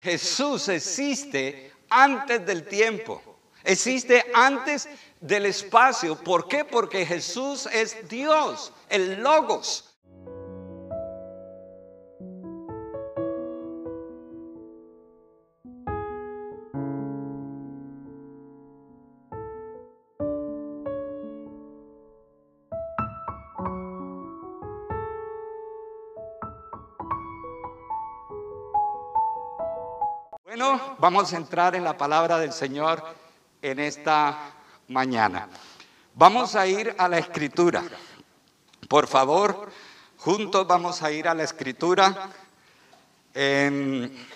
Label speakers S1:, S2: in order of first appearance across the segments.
S1: Jesús existe antes del tiempo, existe antes del espacio. ¿Por qué? Porque Jesús es Dios, el logos. Vamos a entrar en la palabra del Señor en esta mañana. Vamos a ir a la escritura. Por favor, juntos vamos a ir a la escritura en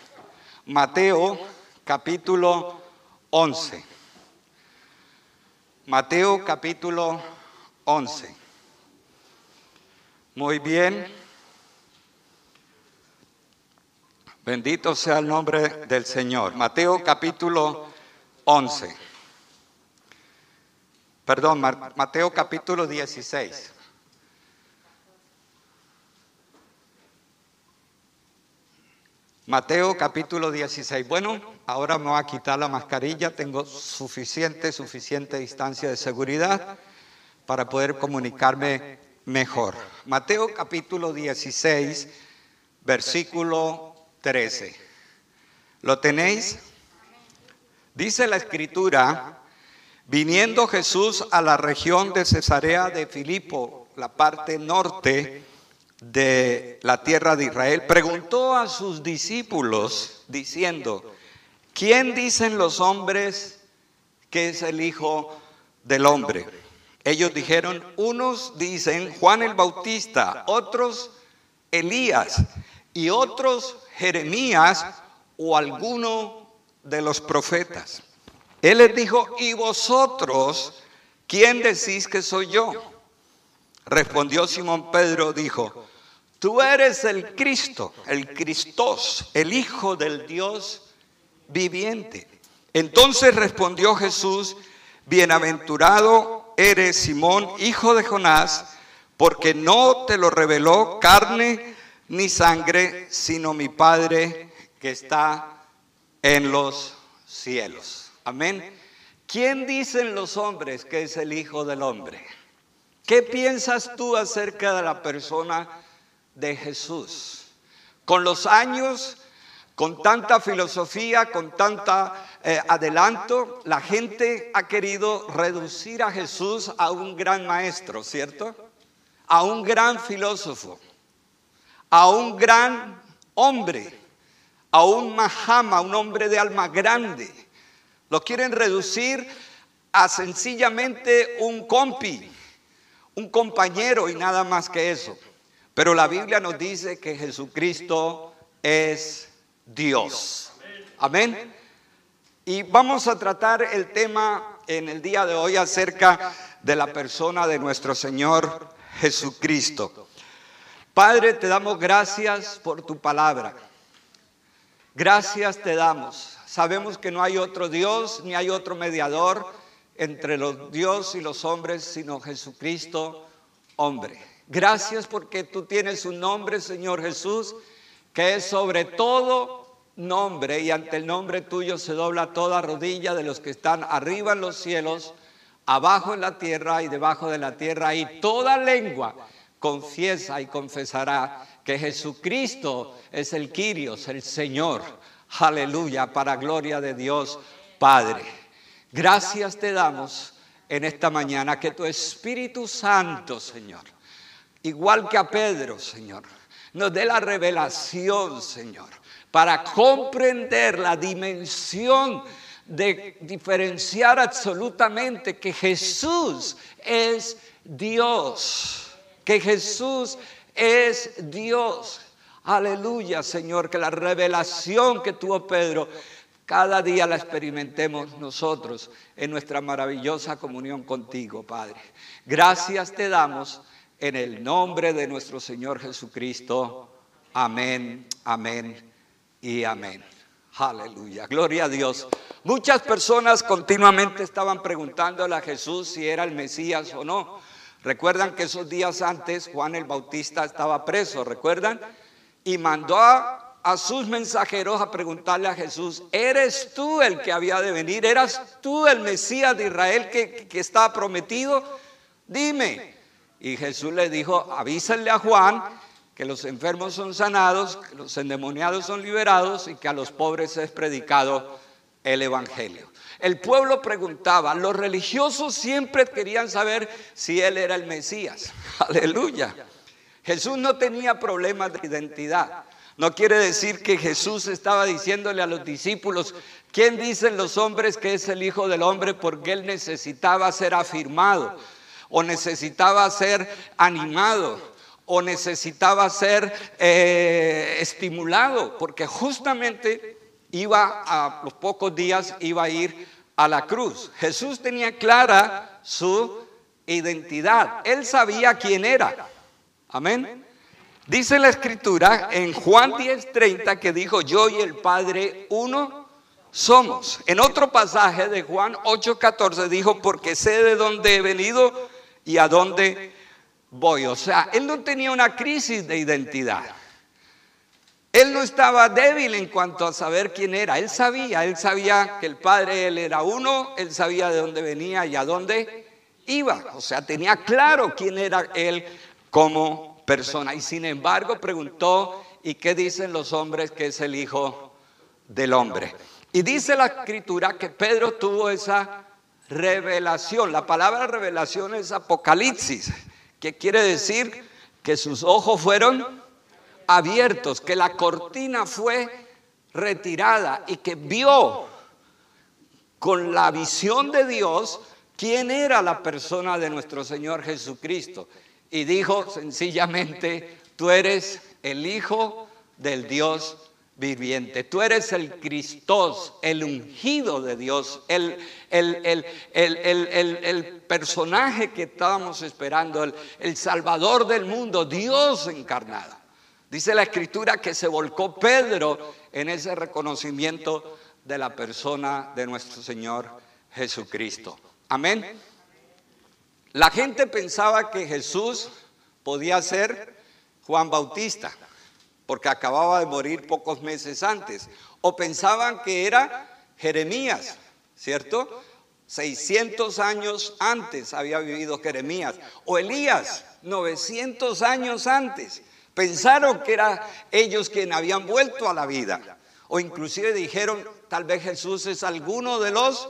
S1: Mateo capítulo 11. Mateo capítulo 11. Muy bien. Bendito sea el nombre del Señor. Mateo capítulo 11. Perdón, Mateo capítulo 16. Mateo capítulo 16. Bueno, ahora me voy a quitar la mascarilla. Tengo suficiente, suficiente distancia de seguridad para poder comunicarme mejor. Mateo capítulo 16, versículo 13. ¿Lo tenéis? Dice la escritura, viniendo Jesús a la región de Cesarea de Filipo, la parte norte de la tierra de Israel, preguntó a sus discípulos diciendo, ¿quién dicen los hombres que es el Hijo del Hombre? Ellos dijeron, unos dicen Juan el Bautista, otros Elías y otros Jeremías o alguno de los profetas. Él les dijo, ¿y vosotros quién decís que soy yo? Respondió Simón Pedro, dijo, tú eres el Cristo, el Cristos, el Hijo del Dios viviente. Entonces respondió Jesús, bienaventurado eres Simón, hijo de Jonás, porque no te lo reveló carne ni sangre, sino mi Padre que está en los cielos. Amén. ¿Quién dicen los hombres que es el Hijo del Hombre? ¿Qué piensas tú acerca de la persona de Jesús? Con los años, con tanta filosofía, con tanta eh, adelanto, la gente ha querido reducir a Jesús a un gran maestro, ¿cierto? A un gran filósofo a un gran hombre, a un Mahama, un hombre de alma grande. Lo quieren reducir a sencillamente un compi, un compañero y nada más que eso. Pero la Biblia nos dice que Jesucristo es Dios. Amén. Y vamos a tratar el tema en el día de hoy acerca de la persona de nuestro Señor Jesucristo. Padre, te damos gracias por tu palabra. Gracias te damos. Sabemos que no hay otro Dios ni hay otro mediador entre los Dios y los hombres, sino Jesucristo, hombre. Gracias porque tú tienes un nombre, Señor Jesús, que es sobre todo nombre y ante el nombre tuyo se dobla toda rodilla de los que están arriba en los cielos, abajo en la tierra y debajo de la tierra y toda lengua confiesa y confesará que Jesucristo es el Quirios, el Señor. Aleluya, para gloria de Dios Padre. Gracias te damos en esta mañana que tu Espíritu Santo, Señor, igual que a Pedro, Señor, nos dé la revelación, Señor, para comprender la dimensión de diferenciar absolutamente que Jesús es Dios que Jesús es Dios. Aleluya, Señor, que la revelación que tuvo Pedro cada día la experimentemos nosotros en nuestra maravillosa comunión contigo, Padre. Gracias te damos en el nombre de nuestro Señor Jesucristo. Amén, amén y amén. Aleluya, gloria a Dios. Muchas personas continuamente estaban preguntándole a Jesús si era el Mesías o no. Recuerdan que esos días antes Juan el Bautista estaba preso, ¿recuerdan? Y mandó a sus mensajeros a preguntarle a Jesús, ¿eres tú el que había de venir? ¿Eras tú el Mesías de Israel que, que estaba prometido? Dime. Y Jesús le dijo, avísenle a Juan que los enfermos son sanados, que los endemoniados son liberados y que a los pobres es predicado el Evangelio. El pueblo preguntaba, los religiosos siempre querían saber si él era el Mesías. Aleluya. Jesús no tenía problemas de identidad. No quiere decir que Jesús estaba diciéndole a los discípulos, ¿quién dicen los hombres que es el Hijo del Hombre? Porque él necesitaba ser afirmado o necesitaba ser animado o necesitaba ser eh, estimulado, porque justamente iba a los pocos días, iba a ir a la cruz. Jesús tenía clara su identidad, él sabía quién era. Amén. Dice la escritura en Juan 10:30 que dijo, yo y el Padre uno somos. En otro pasaje de Juan 8:14 dijo, porque sé de dónde he venido y a dónde voy. O sea, él no tenía una crisis de identidad. Él no estaba débil en cuanto a saber quién era. Él sabía, él sabía que el Padre, él era uno, él sabía de dónde venía y a dónde iba. O sea, tenía claro quién era él como persona. Y sin embargo preguntó, ¿y qué dicen los hombres que es el Hijo del Hombre? Y dice la escritura que Pedro tuvo esa revelación. La palabra revelación es apocalipsis, que quiere decir que sus ojos fueron abiertos, que la cortina fue retirada y que vio con la visión de Dios quién era la persona de nuestro Señor Jesucristo y dijo sencillamente, tú eres el Hijo del Dios viviente. Tú eres el Cristo, el ungido de Dios, el, el, el, personaje que estábamos esperando, el, Salvador del mundo, Dios encarnado. Dice la escritura que se volcó Pedro en ese reconocimiento de la persona de nuestro Señor Jesucristo. Amén. La gente pensaba que Jesús podía ser Juan Bautista, porque acababa de morir pocos meses antes. O pensaban que era Jeremías, ¿cierto? 600 años antes había vivido Jeremías. O Elías, 900 años antes. Pensaron que era ellos quienes habían vuelto a la vida. O inclusive dijeron, tal vez Jesús es alguno de los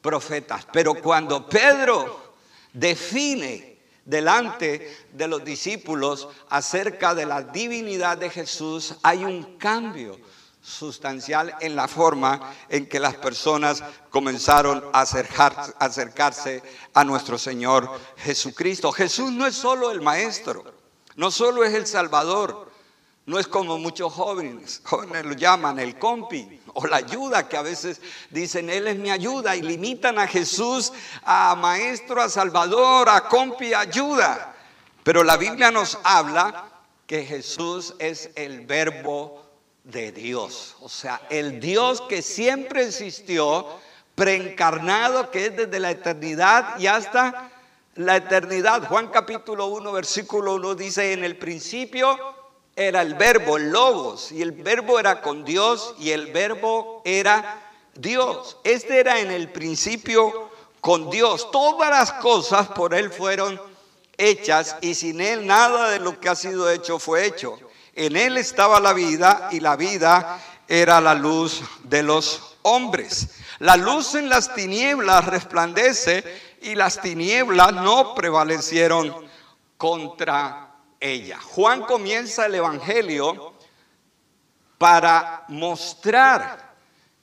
S1: profetas. Pero cuando Pedro define delante de los discípulos acerca de la divinidad de Jesús, hay un cambio sustancial en la forma en que las personas comenzaron a acercarse a nuestro Señor Jesucristo. Jesús no es solo el Maestro, no solo es el Salvador, no es como muchos jóvenes, jóvenes lo llaman el compi o la ayuda, que a veces dicen, Él es mi ayuda y limitan a Jesús a maestro, a salvador, a compi, ayuda. Pero la Biblia nos habla que Jesús es el verbo de Dios, o sea, el Dios que siempre existió, preencarnado, que es desde la eternidad y hasta la eternidad. Juan capítulo 1, versículo 1 dice, en el principio era el verbo, el logos, y el verbo era con Dios y el verbo era Dios. Este era en el principio con Dios. Todas las cosas por Él fueron hechas y sin Él nada de lo que ha sido hecho fue hecho. En Él estaba la vida y la vida era la luz de los hombres. La luz en las tinieblas resplandece y las tinieblas no prevalecieron contra ella. Juan comienza el Evangelio para mostrar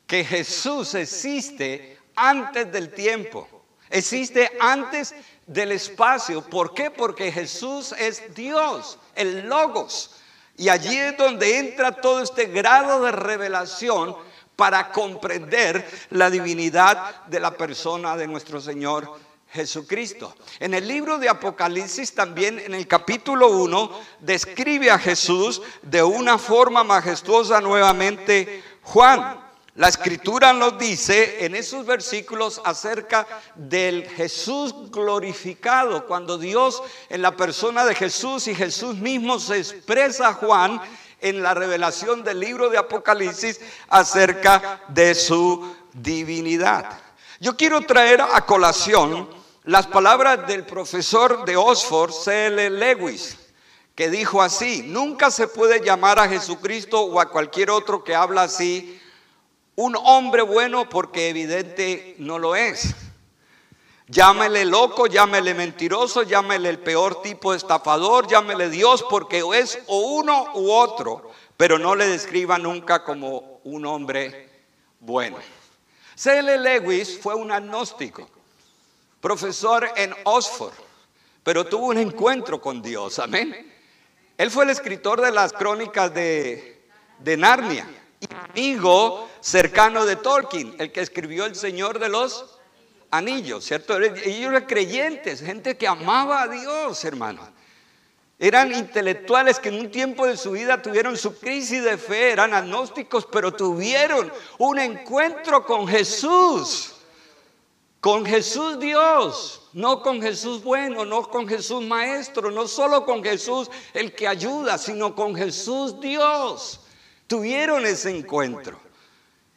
S1: que Jesús existe antes del tiempo, existe antes del espacio. ¿Por qué? Porque Jesús es Dios, el Logos. Y allí es donde entra todo este grado de revelación para comprender la divinidad de la persona de nuestro Señor Jesucristo. En el libro de Apocalipsis también en el capítulo 1 describe a Jesús de una forma majestuosa nuevamente Juan. La escritura nos dice en esos versículos acerca del Jesús glorificado, cuando Dios en la persona de Jesús y Jesús mismo se expresa a Juan en la revelación del libro de Apocalipsis acerca de su divinidad. Yo quiero traer a colación las palabras del profesor de Oxford, C.L. Lewis, que dijo así, nunca se puede llamar a Jesucristo o a cualquier otro que habla así un hombre bueno porque evidente no lo es. Llámele loco, llámele mentiroso, llámele el peor tipo de estafador, llámele Dios porque es o uno u otro, pero no le describa nunca como un hombre bueno. C.L. Lewis fue un agnóstico, profesor en Oxford, pero tuvo un encuentro con Dios, amén. Él fue el escritor de las crónicas de, de Narnia, amigo cercano de Tolkien, el que escribió El Señor de los anillos, ¿cierto? Ellos eran creyentes, gente que amaba a Dios, hermano. Eran intelectuales que en un tiempo de su vida tuvieron su crisis de fe, eran agnósticos, pero tuvieron un encuentro con Jesús, con Jesús Dios, no con Jesús bueno, no con Jesús maestro, no solo con Jesús el que ayuda, sino con Jesús Dios. Tuvieron ese encuentro.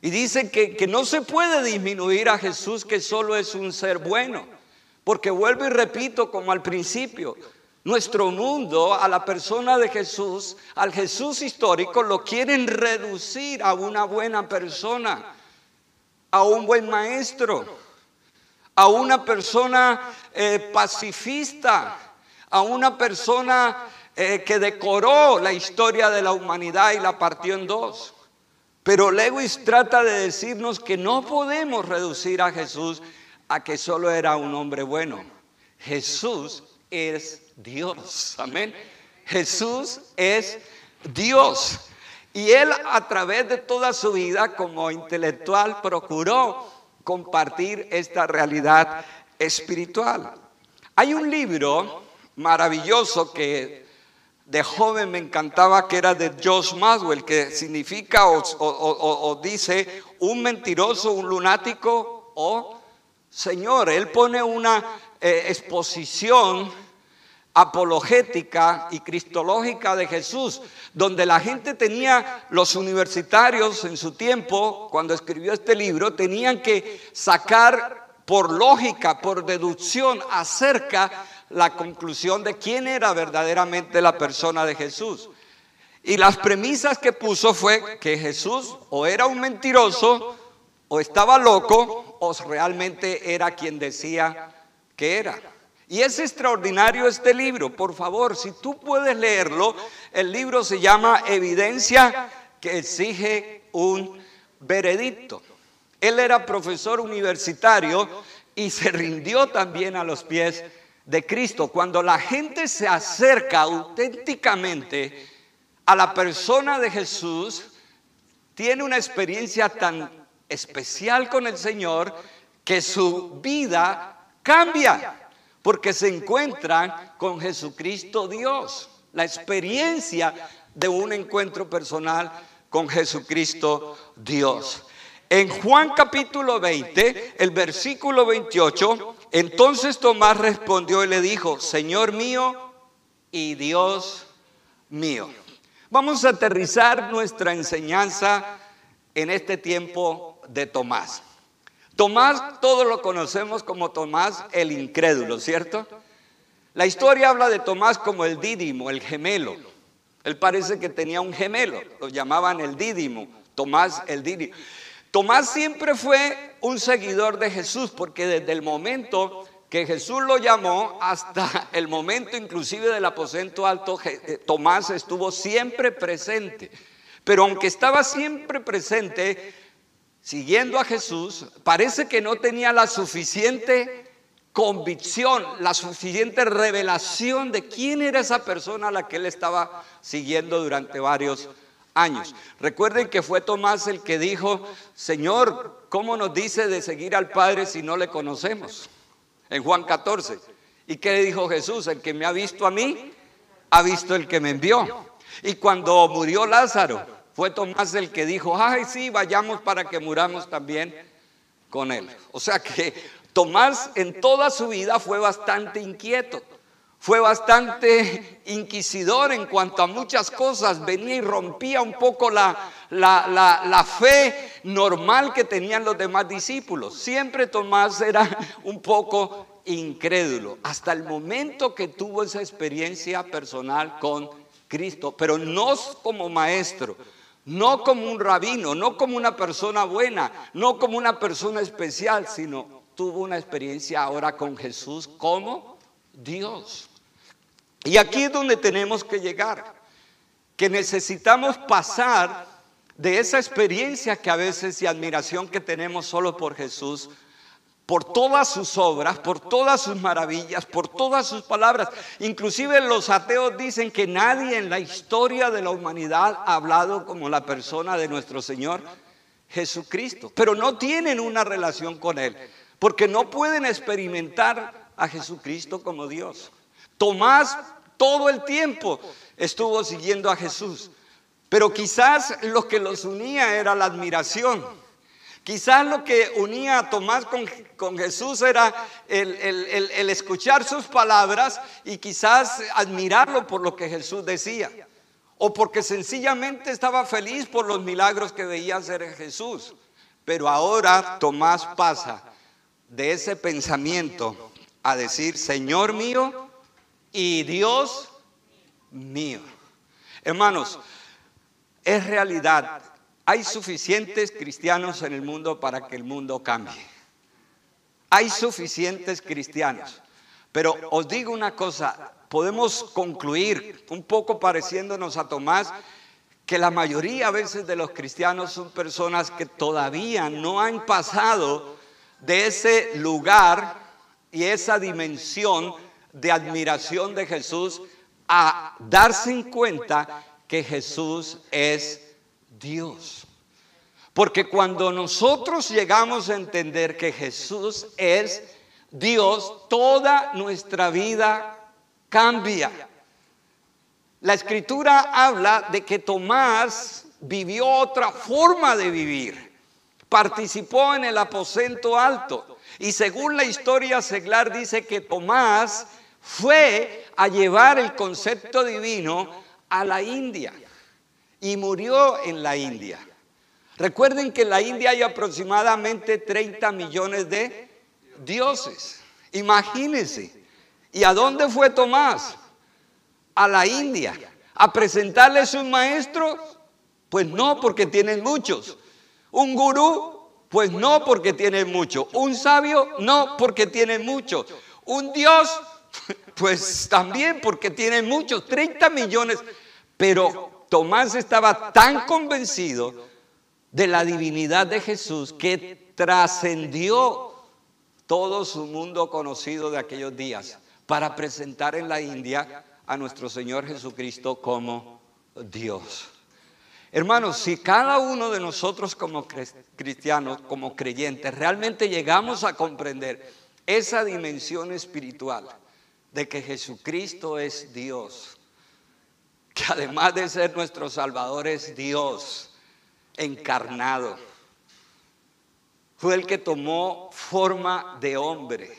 S1: Y dicen que, que no se puede disminuir a Jesús, que solo es un ser bueno. Porque vuelvo y repito, como al principio, nuestro mundo a la persona de Jesús, al Jesús histórico, lo quieren reducir a una buena persona, a un buen maestro, a una persona eh, pacifista, a una persona eh, que decoró la historia de la humanidad y la partió en dos. Pero Lewis trata de decirnos que no podemos reducir a Jesús a que solo era un hombre bueno. Jesús es Dios. Amén. Jesús es Dios. Y él a través de toda su vida como intelectual procuró compartir esta realidad espiritual. Hay un libro maravilloso que de joven me encantaba que era de Josh Maswell, que significa o, dice un mentiroso, un lunático o Señor. Él pone una eh, exposición apologética y cristológica de Jesús, donde la gente tenía, los universitarios en su tiempo, cuando escribió este libro, tenían que sacar por lógica, por deducción acerca la conclusión de quién era verdaderamente la persona de Jesús. Y las premisas que puso fue que Jesús o era un mentiroso, o estaba loco, o realmente era quien decía que era. Y es extraordinario este libro, por favor, si tú puedes leerlo, el libro se llama Evidencia que exige un veredicto. Él era profesor universitario y se rindió también a los pies de Cristo. Cuando la gente se acerca auténticamente a la persona de Jesús, tiene una experiencia tan especial con el Señor que su vida cambia porque se encuentran con Jesucristo Dios. La experiencia de un encuentro personal con Jesucristo Dios. En Juan capítulo 20, el versículo 28, entonces Tomás respondió y le dijo, Señor mío y Dios mío. Vamos a aterrizar nuestra enseñanza en este tiempo de Tomás. Tomás, todos lo conocemos como Tomás el incrédulo, ¿cierto? La historia habla de Tomás como el dídimo, el gemelo. Él parece que tenía un gemelo, lo llamaban el dídimo, Tomás el dídimo. Tomás siempre fue un seguidor de Jesús porque desde el momento que Jesús lo llamó hasta el momento inclusive del aposento alto, eh, Tomás estuvo siempre presente. Pero aunque estaba siempre presente, siguiendo a Jesús, parece que no tenía la suficiente convicción, la suficiente revelación de quién era esa persona a la que él estaba siguiendo durante varios años. Recuerden que fue Tomás el que dijo, Señor, ¿cómo nos dice de seguir al Padre si no le conocemos? En Juan 14. ¿Y qué dijo Jesús? El que me ha visto a mí, ha visto el que me envió. Y cuando murió Lázaro, fue Tomás el que dijo, ay, sí, vayamos para que muramos también con él. O sea que Tomás en toda su vida fue bastante inquieto. fue bastante inquisidor en cuanto a muchas cosas, venía y rompía un poco la, la, fe normal que tenían los demás discípulos. Siempre Tomás era un poco incrédulo, hasta el momento que tuvo esa experiencia personal con Cristo, pero no como maestro, no como un rabino, no como una persona buena, no como una persona especial, sino tuvo una experiencia ahora con Jesús como Dios. Y aquí es donde tenemos que llegar, que necesitamos pasar de esa experiencia que a veces y admiración que tenemos solo por Jesús, por todas sus obras, por todas sus maravillas, por todas sus palabras. Inclusive los ateos dicen que nadie en la historia de la humanidad ha hablado como la persona de nuestro Señor Jesucristo, pero no tienen una relación con Él, porque no pueden experimentar a Jesucristo como Dios. Tomás todo el tiempo estuvo siguiendo a Jesús, pero quizás lo que los unía era la admiración. Quizás lo que unía a Tomás con, Jesús era el, el, escuchar sus palabras y quizás admirarlo por lo que Jesús decía. O porque sencillamente estaba feliz por los milagros que veía hacer Jesús. Pero ahora Tomás pasa de ese pensamiento a decir, Señor mío y Dios mío. Hermanos, es realidad. Hay suficientes cristianos en el mundo para que el mundo cambie. Hay suficientes cristianos. Pero os digo una cosa, podemos concluir, un poco pareciéndonos a Tomás, que la mayoría a veces de los cristianos son personas que todavía no han pasado de ese lugar y esa dimensión de admiración de Jesús a darse en cuenta que Jesús es Dios. Porque cuando nosotros llegamos a entender que Jesús es Dios, toda nuestra vida cambia. La escritura habla de que Tomás vivió otra forma de vivir. Participó en el aposento alto. Y según la historia seglar dice que Tomás fue a llevar el concepto divino a la India y murió en la India. Recuerden que en la India hay aproximadamente 30 millones de dioses. Imagínense. ¿Y a dónde fue Tomás? A la India. ¿A presentarle sus maestros? Pues no, porque tienen muchos. ¿Un gurú? Pues no, porque tienen muchos. ¿Un sabio? No, porque tienen muchos. ¿Un Dios? Pues también porque tienen muchos, 30 millones. Pero Tomás estaba tan convencido de la divinidad de Jesús que trascendió todo su mundo conocido de aquellos días para presentar en la India a nuestro Señor Jesucristo como Dios. Hermanos, si cada uno de nosotros como cristianos, como creyentes, realmente llegamos a comprender esa dimensión espiritual de que Jesucristo es Dios, que además de ser nuestro Salvador es Dios encarnado. Fue el que tomó forma de hombre,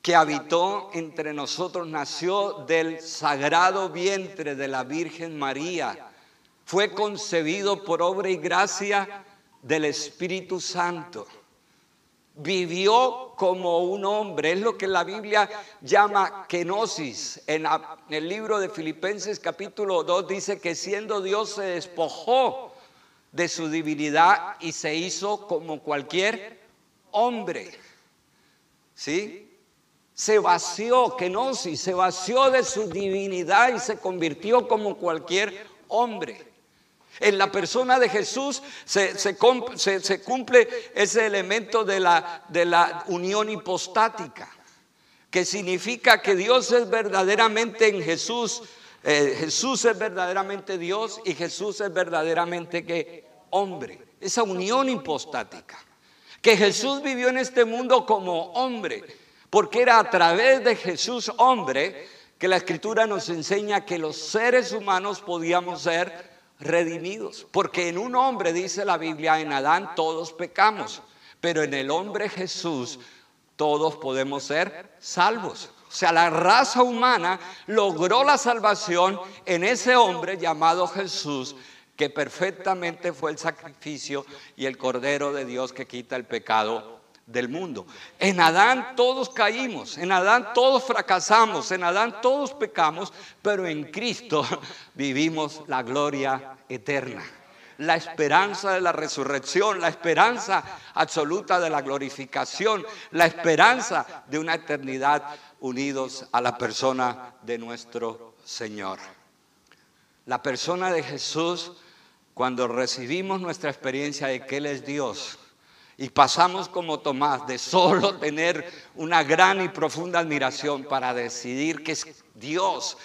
S1: que habitó entre nosotros, nació del sagrado vientre de la Virgen María, fue concebido por obra y gracia del Espíritu Santo vivió como un hombre. Es lo que la Biblia llama kenosis. En, el libro de Filipenses capítulo 2 dice que siendo Dios se despojó de su divinidad y se hizo como cualquier hombre. ¿Sí? Se vació, kenosis, se vació de su divinidad y se convirtió como cualquier hombre. En la persona de Jesús se, cumple ese elemento de la, unión hipostática, que significa que Dios es verdaderamente en Jesús, eh, Jesús es verdaderamente Dios y Jesús es verdaderamente que hombre, esa unión hipostática, que Jesús vivió en este mundo como hombre, porque era a través de Jesús hombre que la escritura nos enseña que los seres humanos podíamos ser redimidos. Porque en un hombre, dice la Biblia, en Adán todos pecamos, pero en el hombre Jesús todos podemos ser salvos. O sea, la raza humana logró la salvación en ese hombre llamado Jesús, que perfectamente fue el sacrificio y el Cordero de Dios que quita el pecado del mundo. En Adán todos caímos, en Adán todos fracasamos, en Adán todos pecamos, pero en Cristo vivimos la gloria eterna la esperanza de la resurrección, la esperanza absoluta de la glorificación, la esperanza de una eternidad unidos a la persona de nuestro Señor. La persona de Jesús, cuando recibimos nuestra experiencia de que Él es Dios, y pasamos como Tomás de solo tener una gran y profunda admiración para decidir que es Dios.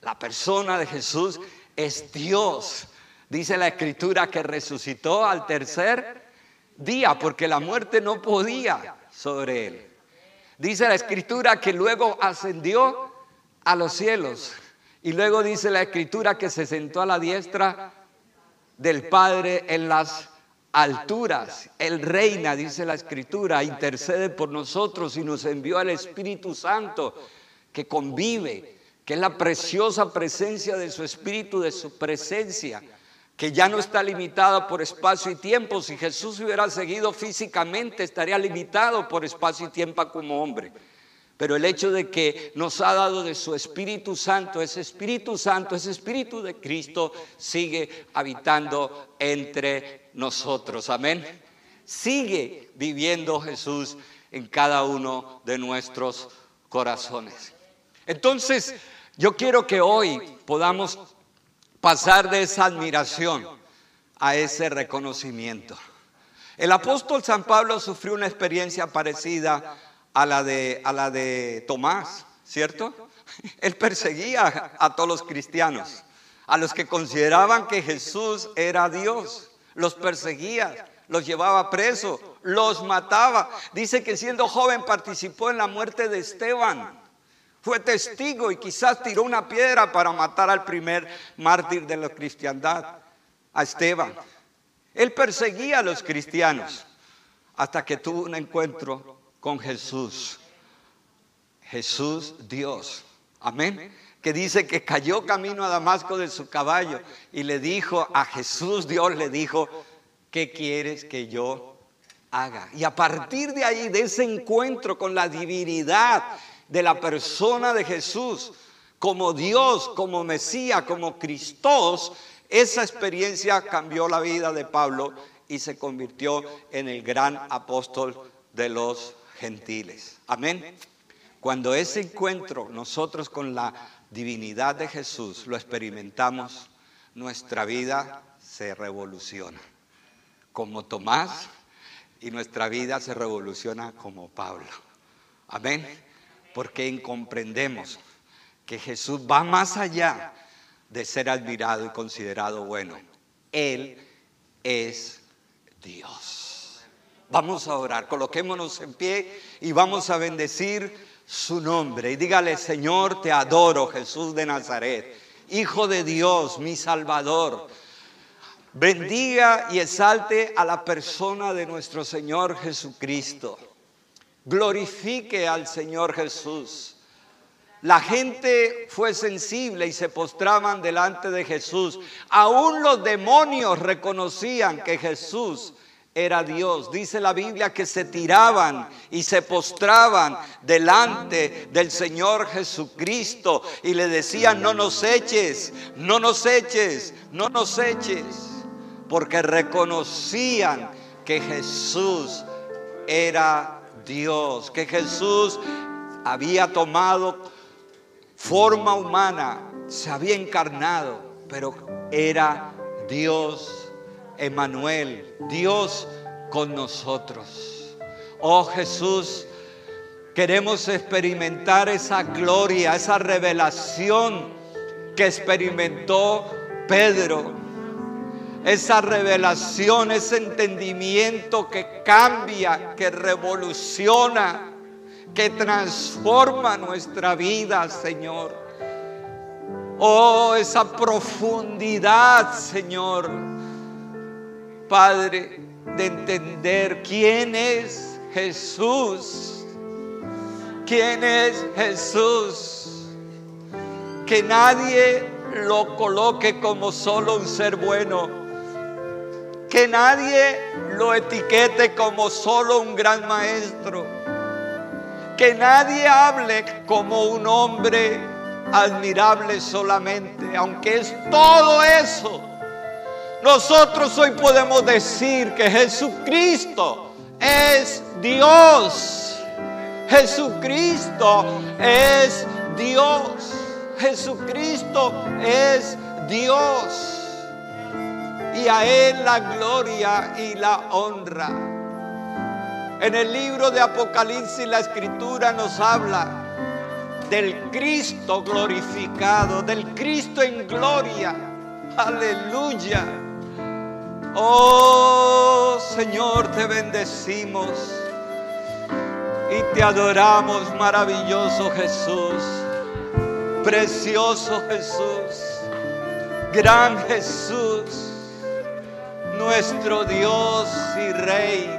S1: La persona de Jesús es Dios. Dice la escritura que resucitó al tercer día porque la muerte no podía sobre él. Dice la escritura que luego ascendió a los cielos. Y luego dice la escritura que se sentó a la diestra del Padre en las alturas. Él reina, dice la escritura, intercede por nosotros y nos envió al Espíritu Santo que convive, que es la preciosa presencia de su Espíritu, de su presencia que ya no está limitada por espacio y tiempo. Si Jesús hubiera seguido físicamente, estaría limitado por espacio y tiempo como hombre. Pero el hecho de que nos ha dado de su Espíritu Santo, ese Espíritu Santo, ese Espíritu de Cristo, sigue habitando entre nosotros. Amén. Sigue viviendo Jesús en cada uno de nuestros corazones. Entonces, yo quiero que hoy podamos pasar de esa admiración a ese reconocimiento. El apóstol San Pablo sufrió una experiencia parecida a la de, a la de Tomás, ¿cierto? Él perseguía a todos los cristianos, a los que consideraban que Jesús era Dios, los perseguía, los llevaba preso, los mataba. Dice que siendo joven participó en la muerte de Esteban. Fue testigo y quizás tiró una piedra para matar al primer mártir de la cristiandad, a Esteban. Él perseguía a los cristianos hasta que tuvo un encuentro con Jesús. Jesús Dios. Amén. Que dice que cayó camino a Damasco de su caballo y le dijo a Jesús, Dios le dijo, ¿qué quieres que yo haga? Y a partir de ahí, de ese encuentro con la divinidad, de la persona de Jesús como Dios, como Mesías, como Cristos, esa experiencia cambió la vida de Pablo y se convirtió en el gran apóstol de los gentiles. Amén. Cuando ese encuentro nosotros con la divinidad de Jesús lo experimentamos, nuestra vida se revoluciona. Como Tomás y nuestra vida se revoluciona como Pablo. Amén porque comprendemos que Jesús va más allá de ser admirado y considerado bueno. Él es Dios. Vamos a orar, coloquémonos en pie y vamos a bendecir su nombre. Y dígale, Señor, te adoro, Jesús de Nazaret, Hijo de Dios, mi Salvador. Bendiga y exalte a la persona de nuestro Señor Jesucristo glorifique al Señor Jesús. La gente fue sensible y se postraban delante de Jesús. Aún los demonios reconocían que Jesús era Dios. Dice la Biblia que se tiraban y se postraban delante del Señor Jesucristo y le decían, no nos eches, no nos eches, no nos eches, porque reconocían que Jesús era Dios, que Jesús había tomado forma humana, se había encarnado, pero era Dios Emanuel, Dios con nosotros. Oh Jesús, queremos experimentar esa gloria, esa revelación que experimentó Pedro esa revelación, ese entendimiento que cambia, que revoluciona, que transforma nuestra vida, Señor. Oh, esa profundidad, Señor, Padre, de entender quién es Jesús quién es Jesús. Que nadie lo coloque como solo un ser bueno. Que nadie lo etiquete como solo un gran maestro. Que nadie hable como un hombre admirable solamente, aunque es todo eso. Nosotros hoy podemos decir que Jesucristo es Dios. Jesucristo es Dios. Jesucristo es Dios. Y a Él la gloria y la honra. En el libro de Apocalipsis la escritura nos habla del Cristo glorificado, del Cristo en gloria. Aleluya. Oh Señor, te bendecimos y te adoramos, maravilloso Jesús, precioso Jesús, gran Jesús, nuestro Dios y Rey,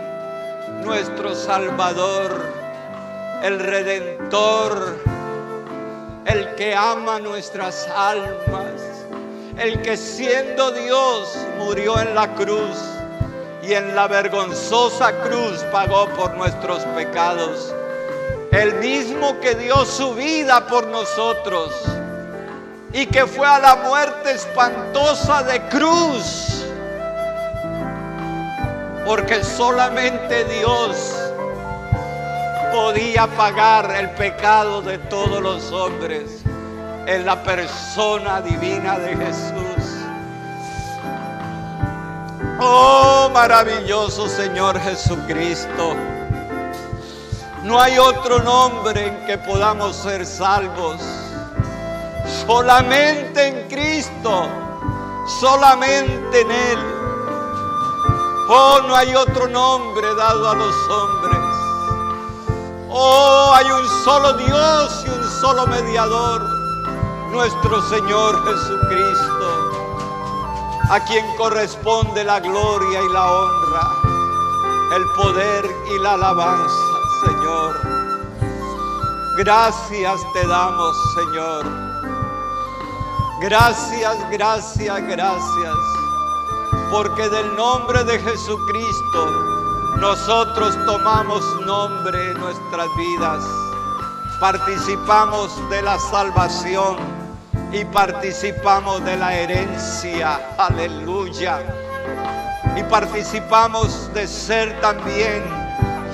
S1: nuestro Salvador, el Redentor, el que ama nuestras almas el que siendo Dios murió en la cruz y en la vergonzosa cruz pagó por nuestros pecados. El mismo que dio su vida por nosotros y que fue a la muerte espantosa de cruz. Porque solamente Dios podía pagar el pecado de todos los hombres en la persona divina de Jesús. Oh, maravilloso Señor Jesucristo. No hay otro nombre en que podamos ser salvos. Solamente en Cristo. Solamente en Él. Oh, no hay otro nombre dado a los hombres. Oh, hay un solo Dios y un solo mediador nuestro Señor Jesucristo, a quien corresponde la gloria y la honra, el poder y la alabanza, Señor. Gracias te damos, Señor. Gracias, gracias, gracias. Porque del nombre de Jesucristo nosotros tomamos nombre en nuestras vidas. Participamos de la salvación y participamos de la herencia. Aleluya. Y participamos de ser también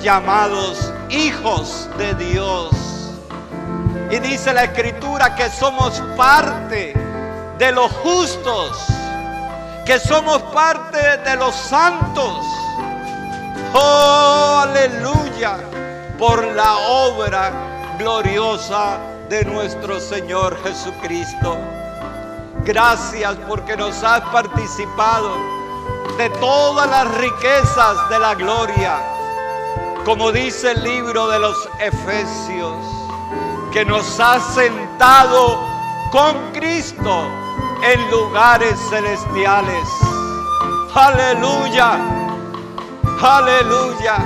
S1: llamados hijos de Dios. Y dice la escritura que somos parte de los justos, que somos parte de los santos. Oh, aleluya, por la obra gloriosa de nuestro Señor Jesucristo. Gracias porque nos has participado de todas las riquezas de la gloria, como dice el libro de los Efesios, que nos ha sentado con Cristo en lugares celestiales. Aleluya, aleluya,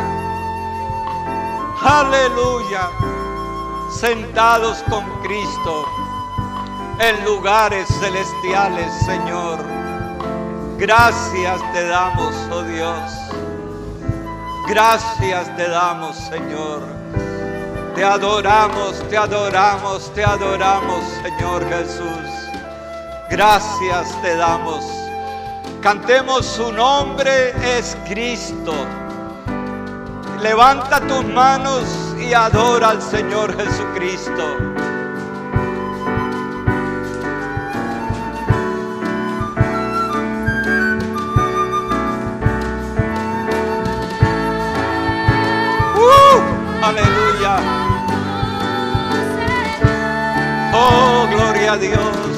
S1: aleluya sentados con Cristo en lugares celestiales, Señor. Gracias te damos, oh Dios. Gracias te damos, Señor. Te adoramos, te adoramos, te adoramos, Señor Jesús. Gracias te damos. Cantemos su nombre es Cristo. Levanta tus manos y adora al Señor Jesucristo. Uh, aleluya. Oh, gloria a Dios.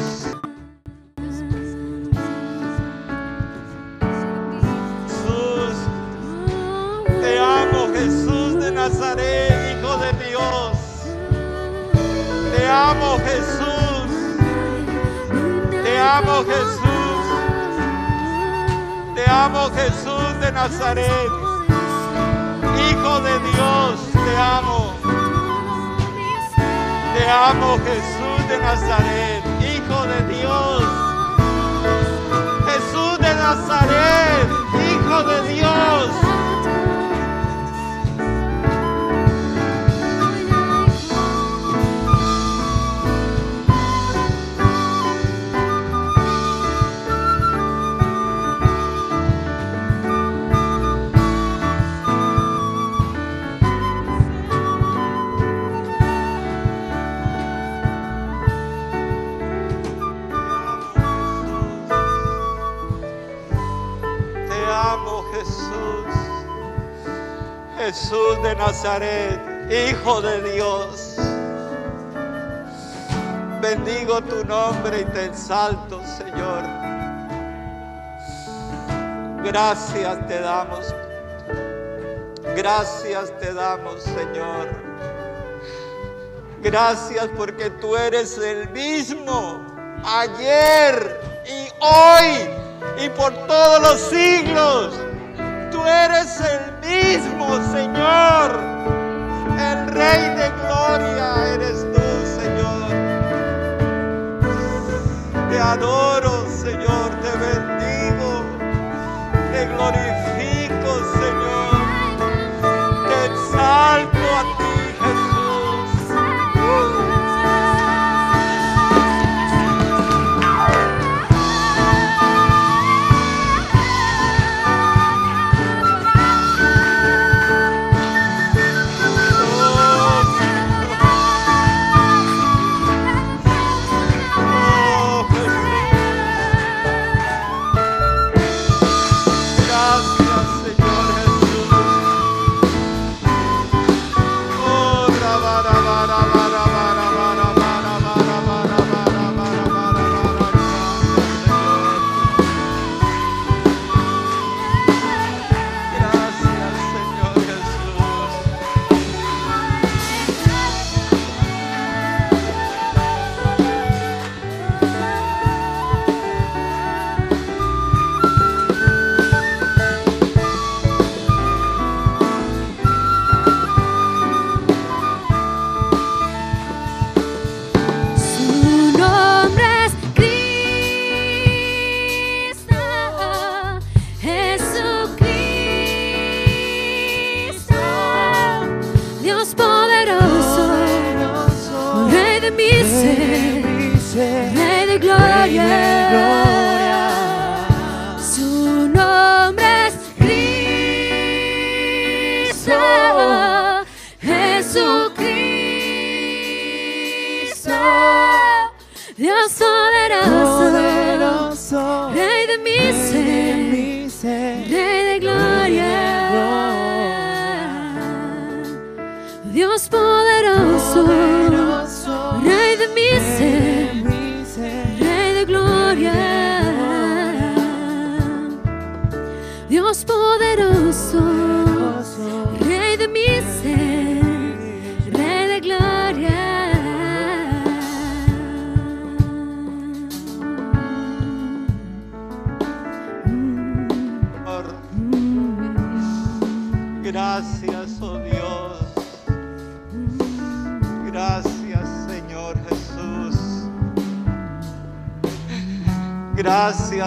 S1: Amo Jesús. Te amo Jesús de Nazaret. Hijo de Dios, te amo. Te amo Jesús de Nazaret, Hijo de Dios. Jesús de Nazaret, Hijo de Dios. Hijo de Dios. Bendigo tu nombre y te exalto, Señor. Gracias te damos. Gracias te damos, Señor. Gracias porque tú eres el mismo ayer y hoy y por todos los siglos. Tú eres el mismo, Señor. Rey de Gloria eres tú, Señor. Te adoro, Señor, te bendigo, te glorifico,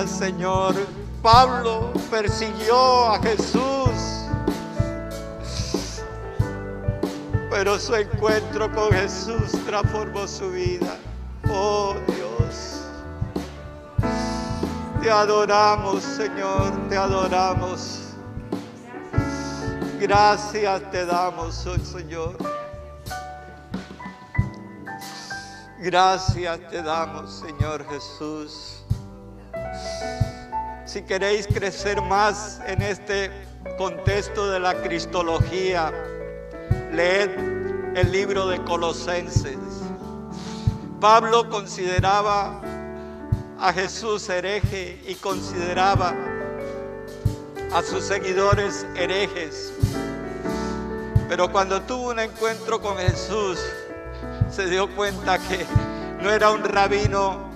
S1: Señor. Pablo persiguió a Jesús, pero su encuentro con Jesús transformó su vida. Oh Dios, te adoramos Señor, te adoramos. Gracias te damos, oh Señor. Gracias te damos, Señor Jesús. Si queréis crecer más en este contexto de la cristología, leed el libro de Colosenses. Pablo consideraba a Jesús hereje y consideraba a sus seguidores herejes. Pero cuando tuvo un encuentro con Jesús, se dio cuenta que no era un rabino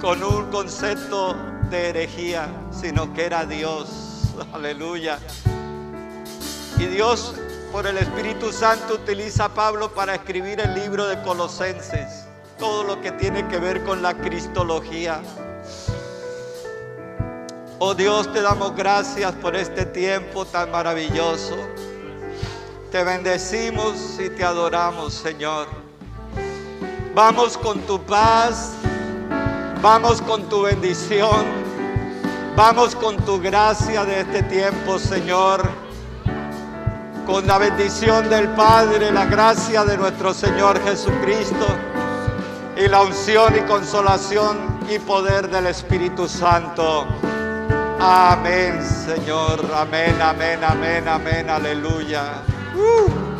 S1: con un concepto de herejía, sino que era Dios. Aleluya. Y Dios por el Espíritu Santo utiliza a Pablo para escribir el libro de Colosenses, todo lo que tiene que ver con la cristología. Oh Dios, te damos gracias por este tiempo tan maravilloso. Te bendecimos y te adoramos, Señor. Vamos con tu paz, vamos con tu bendición, vamos con tu gracia de este tiempo, Señor con la bendición del Padre, la gracia de nuestro Señor Jesucristo y la unción y consolación y poder del Espíritu Santo. Amén, Señor. Amén, amén, amén, amén. Aleluya. Uh.